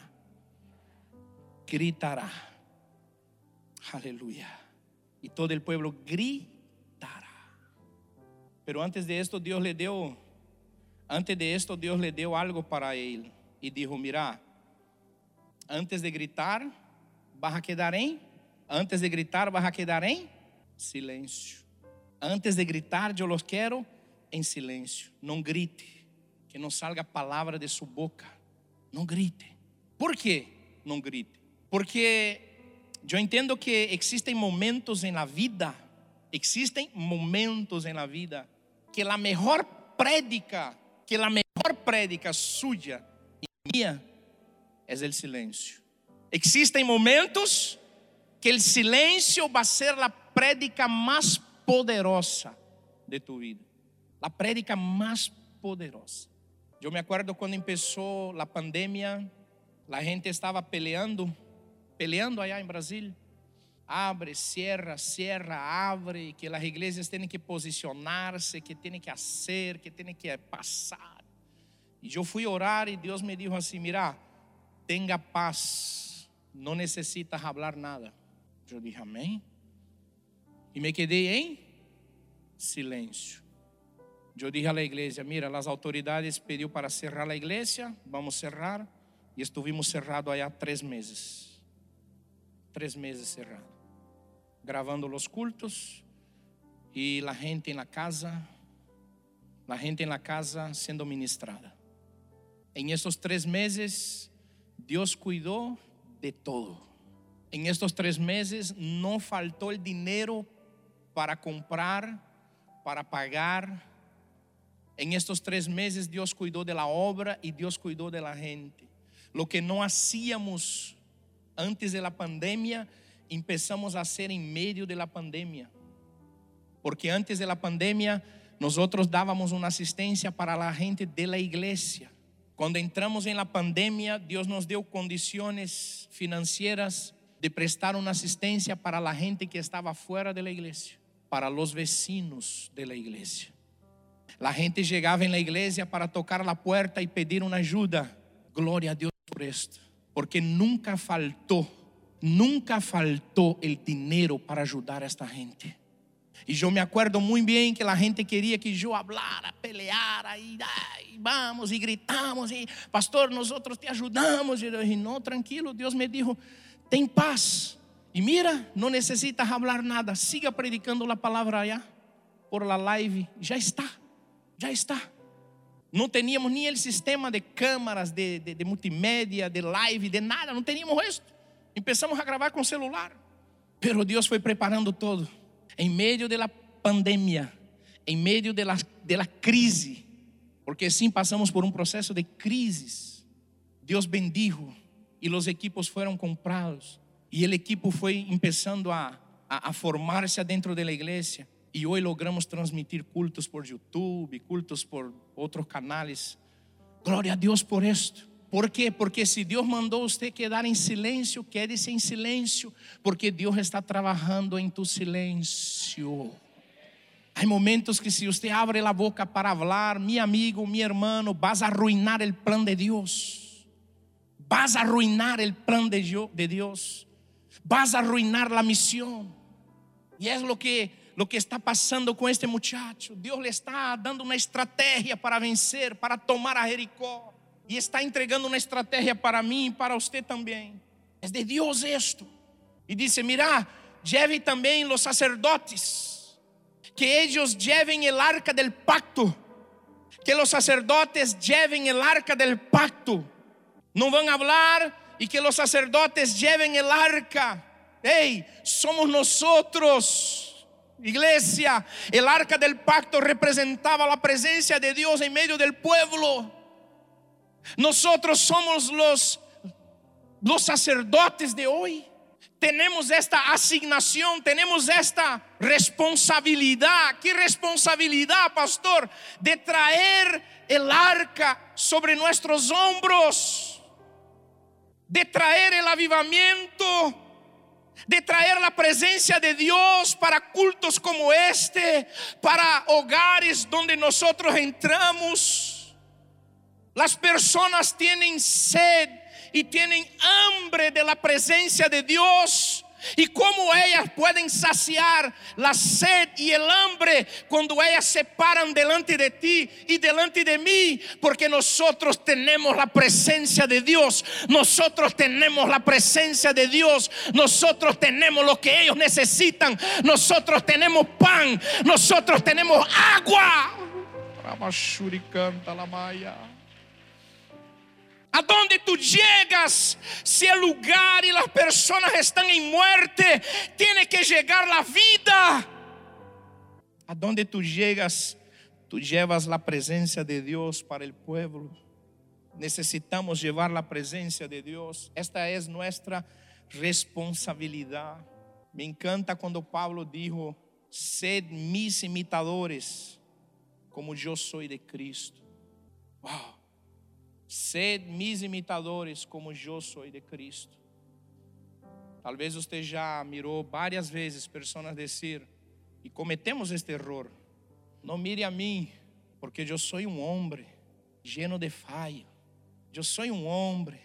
Gritará. Aleluya. E todo el pueblo gritará. Pero antes de esto Dios le dio, antes de esto Dios le dio algo para él. E dijo, mira, antes de gritar, vas a quedar em, antes de gritar, vas a quedar. Antes de gritar, eu los quero em silêncio. Não grite, que não salga palavra de sua boca. Não grite. Por quê? Não grite. Porque eu entendo que existem momentos la vida, existem momentos la vida que a melhor prédica, que a melhor prédica suya y mía es el silencio. Existen momentos que el silencio va a ser la prédica más poderosa de tu vida. La prédica más poderosa. Yo me acuerdo cuando empezó la pandemia, la gente estaba peleando, peleando allá en Brasil. Abre, cierra, cierra, abre, que las iglesias tienen que posicionarse, que tienen que hacer, que tienen que pasar. Y yo fui a orar y Dios me dijo así, mira, tenga paz, no necesitas hablar nada. Yo dije, amén. Y me quedé en silencio. Yo dije a la iglesia, mira, las autoridades pidió para cerrar la iglesia, vamos a cerrar. Y estuvimos cerrados allá tres meses. Tres meses cerrado. Gravando los cultos y la gente en la casa, la gente en la casa siendo ministrada. En estos tres meses, Dios cuidó de todo. En estos tres meses no faltó el dinero para comprar, para pagar. En estos tres meses Dios cuidó de la obra y Dios cuidó de la gente. Lo que no hacíamos antes de la pandemia, empezamos a hacer en medio de la pandemia. Porque antes de la pandemia, nosotros dábamos una asistencia para la gente de la iglesia. Cuando entramos en la pandemia, Dios nos dio condiciones financieras de prestar una asistencia para la gente que estaba fuera de la iglesia, para los vecinos de la iglesia. La gente llegaba en la iglesia para tocar la puerta y pedir una ayuda. Gloria a Dios por esto, porque nunca faltó, nunca faltó el dinero para ayudar a esta gente. Y yo me acuerdo muy bien que la gente quería que yo hablara, peleara ay, vamos y gritamos y pastor, nosotros te ayudamos. Y yo dije, no, tranquilo, Dios me dijo, ten paz. Y mira, no necesitas hablar nada, siga predicando la palabra allá por la live, ya está, ya está. No teníamos ni el sistema de cámaras, de, de, de multimédia, de live, de nada, no teníamos esto. Empezamos a grabar com celular. Pero Deus foi preparando todo. Em meio da pandemia, em meio da crise, porque sim passamos por um processo de crises. Deus bendijo e os equipos foram comprados e o equipo foi começando a, a, a formar-se dentro da igreja. E hoje logramos transmitir cultos por YouTube, cultos por outros canais. Glória a Deus por esto. ¿Por quê? Porque se Deus mandou você quedar em silêncio, quede-se em silêncio, porque Deus está trabalhando em tu silêncio. Há momentos que se você abre a boca para falar, mi amigo, mi hermano, vas a arruinar el plan de Dios. Vas a arruinar el plan de Dios. Vas a arruinar la misión. Y es lo que lo que está passando com este muchacho. Deus lhe está dando uma estratégia para vencer, para tomar a Jericó. E está entregando uma estratégia para mim e para você também. É de Deus esto. E disse: Mira, lleve também os sacerdotes, que eles lleven el arca del pacto, que os sacerdotes lleven el arca del pacto. Não vão falar e que os sacerdotes lleven el arca. Ei, somos nosotros. Iglesia, el arca del pacto representaba la presencia de Dios en medio del pueblo. Nosotros somos los, los sacerdotes de hoy. Tenemos esta asignación, tenemos esta responsabilidad. ¿Qué responsabilidad, pastor? De traer el arca sobre nuestros hombros, de traer el avivamiento de traer la presencia de Dios para cultos como este, para hogares donde nosotros entramos. Las personas tienen sed y tienen hambre de la presencia de Dios. Y cómo ellas pueden saciar la sed y el hambre cuando ellas se paran delante de ti y delante de mí, porque nosotros tenemos la presencia de Dios, nosotros tenemos la presencia de Dios, nosotros tenemos lo que ellos necesitan, nosotros tenemos pan, nosotros tenemos agua. Aonde tu llegas, se el lugar e as pessoas estão em muerte, tiene que chegar a vida. Aonde tu llegas, Tú llevas la presencia de Dios para el pueblo. Necesitamos llevar la presencia de Dios. Esta es nuestra responsabilidad. Me encanta cuando Pablo dijo, sed mis imitadores, como yo soy de Cristo. Wow. Sed mis imitadores, como yo soy de Cristo. Talvez você já mirou várias vezes pessoas dizer, e cometemos este erro: não mire a mim, porque eu sou um homem lleno de falha. Eu sou um homem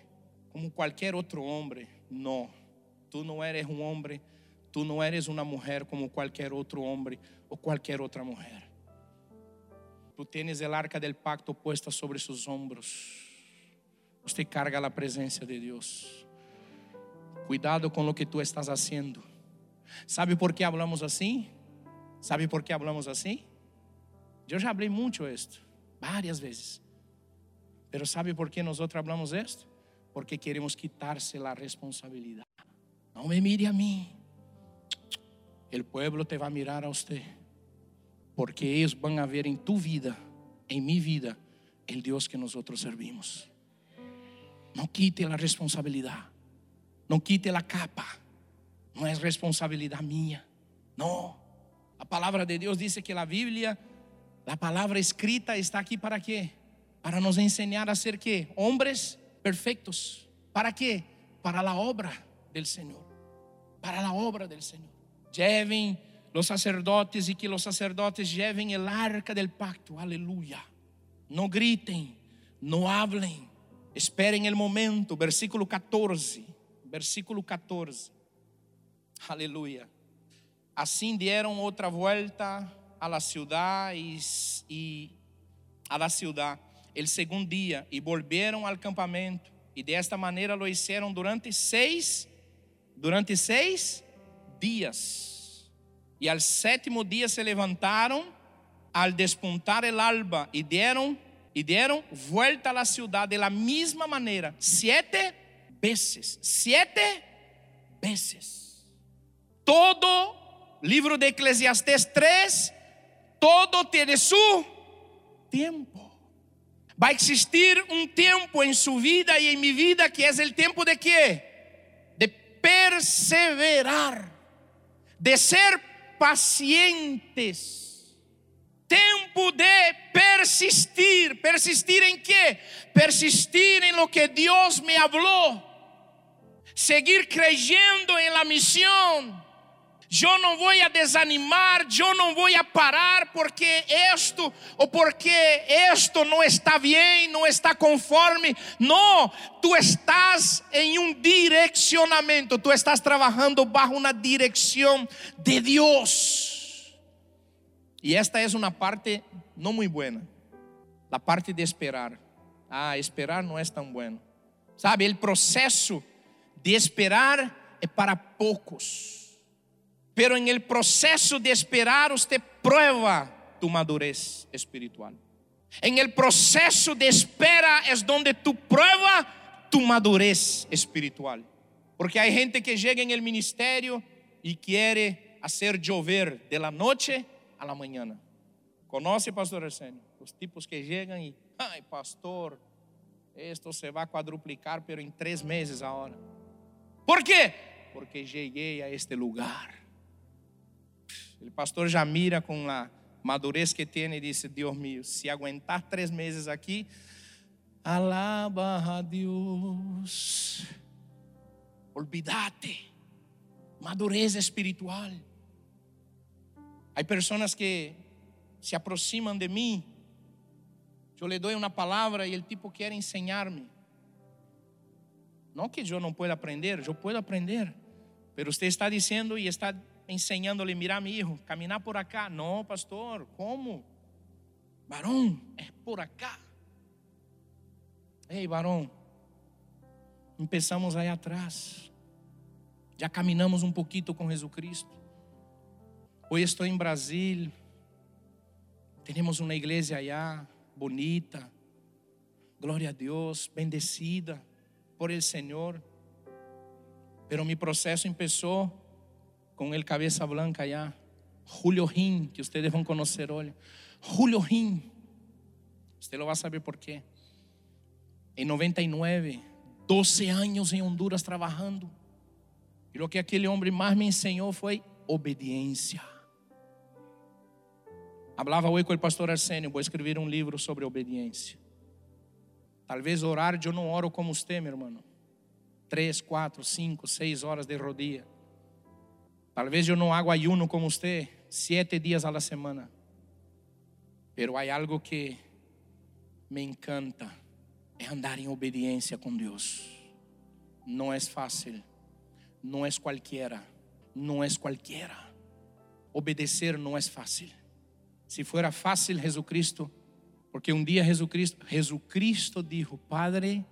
como qualquer outro homem. Não, tu não eres um homem, tu não eres uma mulher como qualquer outro homem ou qualquer outra mulher. Tu tens o arca del pacto puesta sobre seus ombros. Você carga a presença de Deus. Cuidado com o que tu estás haciendo. ¿Sabe por que hablamos assim? ¿Sabe por que hablamos assim? Eu já falei muito esto, várias vezes. Pero ¿sabe por que nós hablamos esto? Porque queremos quitarse la responsabilidad. Não me mire a mim. El pueblo te va a mirar a usted. Porque ellos van a ver en tu vida, en mi vida, el Dios que nosotros servimos. No quite la responsabilidad. Não quite a capa. Não é responsabilidade minha. Não. A palavra de Deus diz que a Bíblia, a palavra escrita está aqui para quê? Para nos ensinar a ser quê? Hombres perfeitos. Para quê? Para a obra del Senhor. Para a obra del Senhor. Lleven los sacerdotes e que los sacerdotes lleven el arca del pacto. Aleluya. Não gritem, não hablem. Esperem el momento. Versículo 14 versículo 14. Aleluia. Assim deram outra volta a la ciudad e, e a la ciudad el segundo dia e volveram ao campamento e desta maneira lo hicieron durante seis durante seis dias e al sétimo dia se levantaram al despuntar el alba e deram e deram volta a la ciudad de la misma maneira sete veces, siete veces. Todo livro de Eclesiastés 3, todo tiene su tiempo. Va a existir un tiempo en su vida y en mi vida que es el tiempo de qué? De perseverar, de ser pacientes. Tempo de persistir. ¿Persistir en qué? Persistir en lo que Dios me habló seguir creyendo en la misión. Yo no voy a desanimar, yo no voy a parar porque esto o porque esto no está bien, no está conforme. No, tú estás en un direccionamiento, tú estás trabajando bajo una dirección de Dios. Y esta es una parte no muy buena, la parte de esperar. Ah, esperar no es tan bueno. Sabe, el proceso de esperar é para poucos. Pero en el proceso de esperar usted prueba tu madurez espiritual. En el proceso de espera es donde tu prueba tu madurez espiritual. Porque hay gente que llega en el ministerio y quiere hacer llover de la noche a la mañana. ¿Conoce, pastor Arsenio? Los tipos que llegan y, ay, pastor, esto se va a cuadruplicar, pero en tres meses ahora. ¿Por quê? Porque cheguei a este lugar. O pastor já mira com a madurez que tem e disse: Deus mío, se aguentar três meses aqui, alaba a Deus. Olvídate. Madurez espiritual. Há pessoas que se aproximam de mim. Eu lhe dou uma palavra e o tipo quer ensinar-me. Não que eu não pueda aprender, eu puedo aprender. Pero você está dizendo e está enseñándole, mira mi hijo, caminar por acá. Não, pastor, como? Varón, é por acá. Ei, varón, empezamos aí atrás. Já caminhamos um pouquinho com Jesus Cristo. Hoje estou em Brasil. Temos uma igreja allá, bonita. Glória a Deus, bendecida por el Señor. Pero mi proceso empezó con el cabeza blanca allá, Julio Rin, que ustedes van a conocer hoy. Julio Rim. Usted lo va a saber por qué. En 99, 12 años en Honduras trabajando. Y lo que aquele hombre más me enseñó fue obediencia. Hablaba hoy con el pastor Arsenio, voy a escribir un libro sobre obediencia. Tal vez orar, yo no oro como usted, mi hermano. Três, quatro, cinco, seis horas de rodilha. Talvez eu não hago ayuno como você, sete dias a semana. Pero há algo que me encanta, é andar em obediência com Deus. Não é fácil, não é qualquer, não é qualquer. Obedecer não é fácil. Se fuera fácil, Jesucristo, porque um dia Jesucristo, Jesucristo dijo, Padre,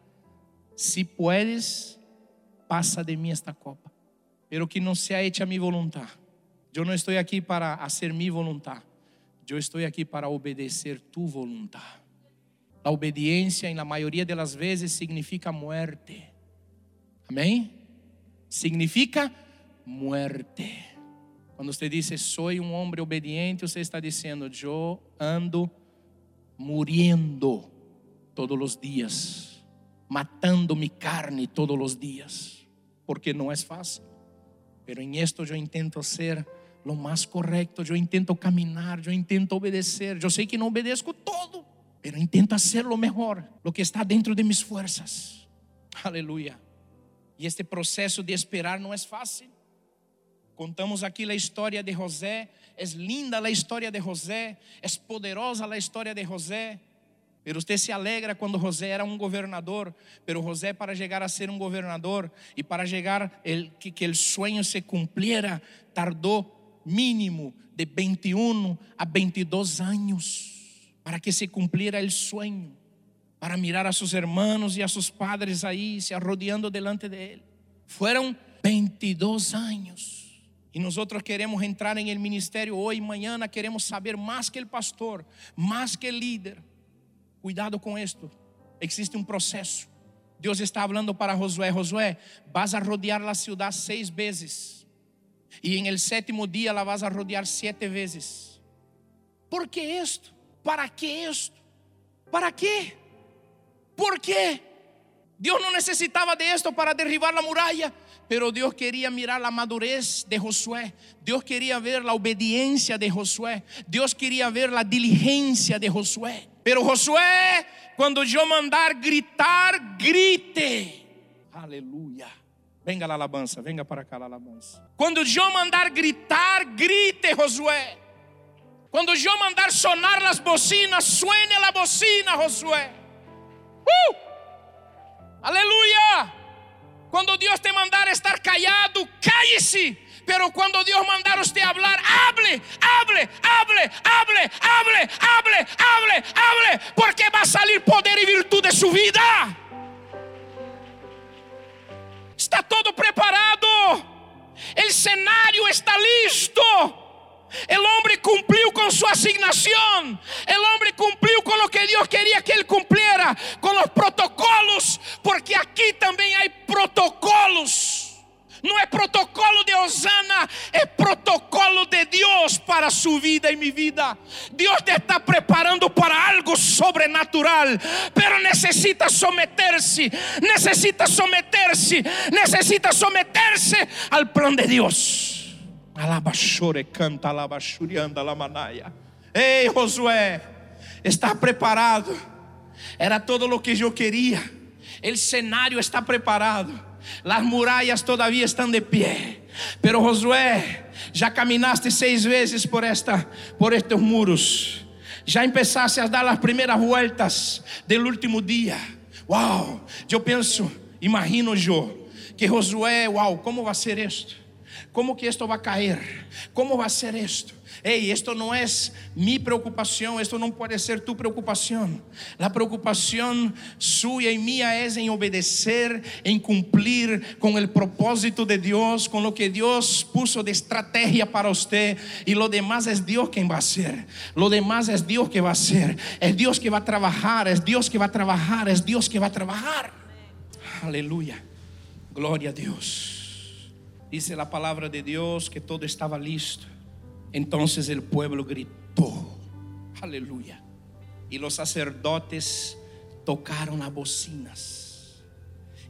si puedes, passa de mim esta copa, pero que não sea hecha mi voluntad. Eu não estou aqui para hacer mi voluntad, eu estou aqui para obedecer tu voluntad. A obediência, em la maioria das vezes, significa muerte. Amém? Significa muerte. Quando você diz, sou um homem obediente, você está dizendo, eu ando muriendo todos os dias, matando mi carne todos os dias porque não é fácil. Pero em esto eu intento ser lo mais correto, eu intento caminhar, eu intento obedecer. Eu sei que não obedeço todo, pero intento hacer lo mejor, lo que está dentro de mis fuerzas. Aleluia. E este processo de esperar não é fácil. Contamos aqui a história de José, é linda a história de José, é poderosa a história de José. Pero usted se alegra quando José era um governador, pero José para chegar a ser um governador e para chegar el, que, que el sueño se cumpliera, tardou mínimo de 21 a 22 anos para que se cumpliera el sueño, para mirar a sus hermanos e a sus padres aí se arrodeando delante de él. Fueron 22 anos. E nós queremos entrar em el ministério hoje, mañana queremos saber mais que o pastor, mais que o líder. Cuidado com esto. Existe um processo. Deus está falando para Josué: Josué, vas a rodear a cidade seis vezes. E em el sétimo dia la vas a rodear sete vezes. ¿Por que isto? ¿Para que isto? ¿Para quê? ¿Por quê? Deus não necessitava de esto para derribar a muralla, pero Deus queria mirar a madurez de Josué, Deus queria ver a obediência de Josué, Deus queria ver a diligência de Josué. Pero Josué, quando eu mandar gritar, grite. Aleluia. Venga la alabança, venga para cá la alabança. Quando eu mandar gritar, grite, Josué. Quando eu mandar sonar as bocinas, suene a bocina, Josué. Uh! Aleluia! Quando Deus te mandar estar callado, calle-se. Pero cuando Dios mandar usted hablar, hable, hable, hable, hable, hable, hable, hable, hable, porque va a salir poder y virtud de su vida. Está todo preparado. El escenario está listo. El hombre cumplió con su asignación. El hombre cumplió con lo que Dios quería que él cumpliera, con los protocolos, porque aquí también hay protocolos. Não é protocolo de Osana, é protocolo de Deus para sua vida e minha vida. Deus te está preparando para algo sobrenatural, pero necessita someter-se, necessita someter-se, necessita someter-se ao plano de Deus. Alabachore canta, alabachurianda, alamanaia. Ei, Josué, está preparado. Era todo o que eu queria. O cenário está preparado. Las murallas todavía están de pie. Pero Josué, já caminaste seis vezes por esta, por estes muros. Já empezaste a dar as primeiras vueltas del último dia. Uau! Eu penso, imagino eu, que Josué, uau, como vai ser isto? ¿Cómo que esto va a caer? ¿Cómo va a ser esto? Hey, esto no es mi preocupación, esto no puede ser tu preocupación. La preocupación suya y mía es en obedecer, en cumplir con el propósito de Dios, con lo que Dios puso de estrategia para usted. Y lo demás es Dios quien va a hacer. Lo demás es Dios que va a hacer. Es Dios que va a trabajar, es Dios que va a trabajar, es Dios que va a trabajar. Aleluya. Gloria a Dios. Dice a palavra de Deus que todo estava listo. Entonces el pueblo gritó. Aleluya. Y los sacerdotes tocaron las bocinas.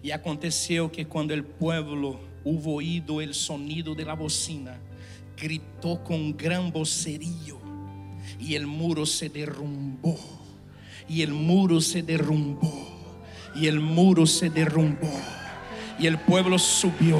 Y aconteció que cuando el pueblo hubo oído el sonido de la bocina, gritó con gran vocerío y el muro se derrumbó. Y el muro se derrumbó. Y el muro se derrumbó. Y el pueblo subió.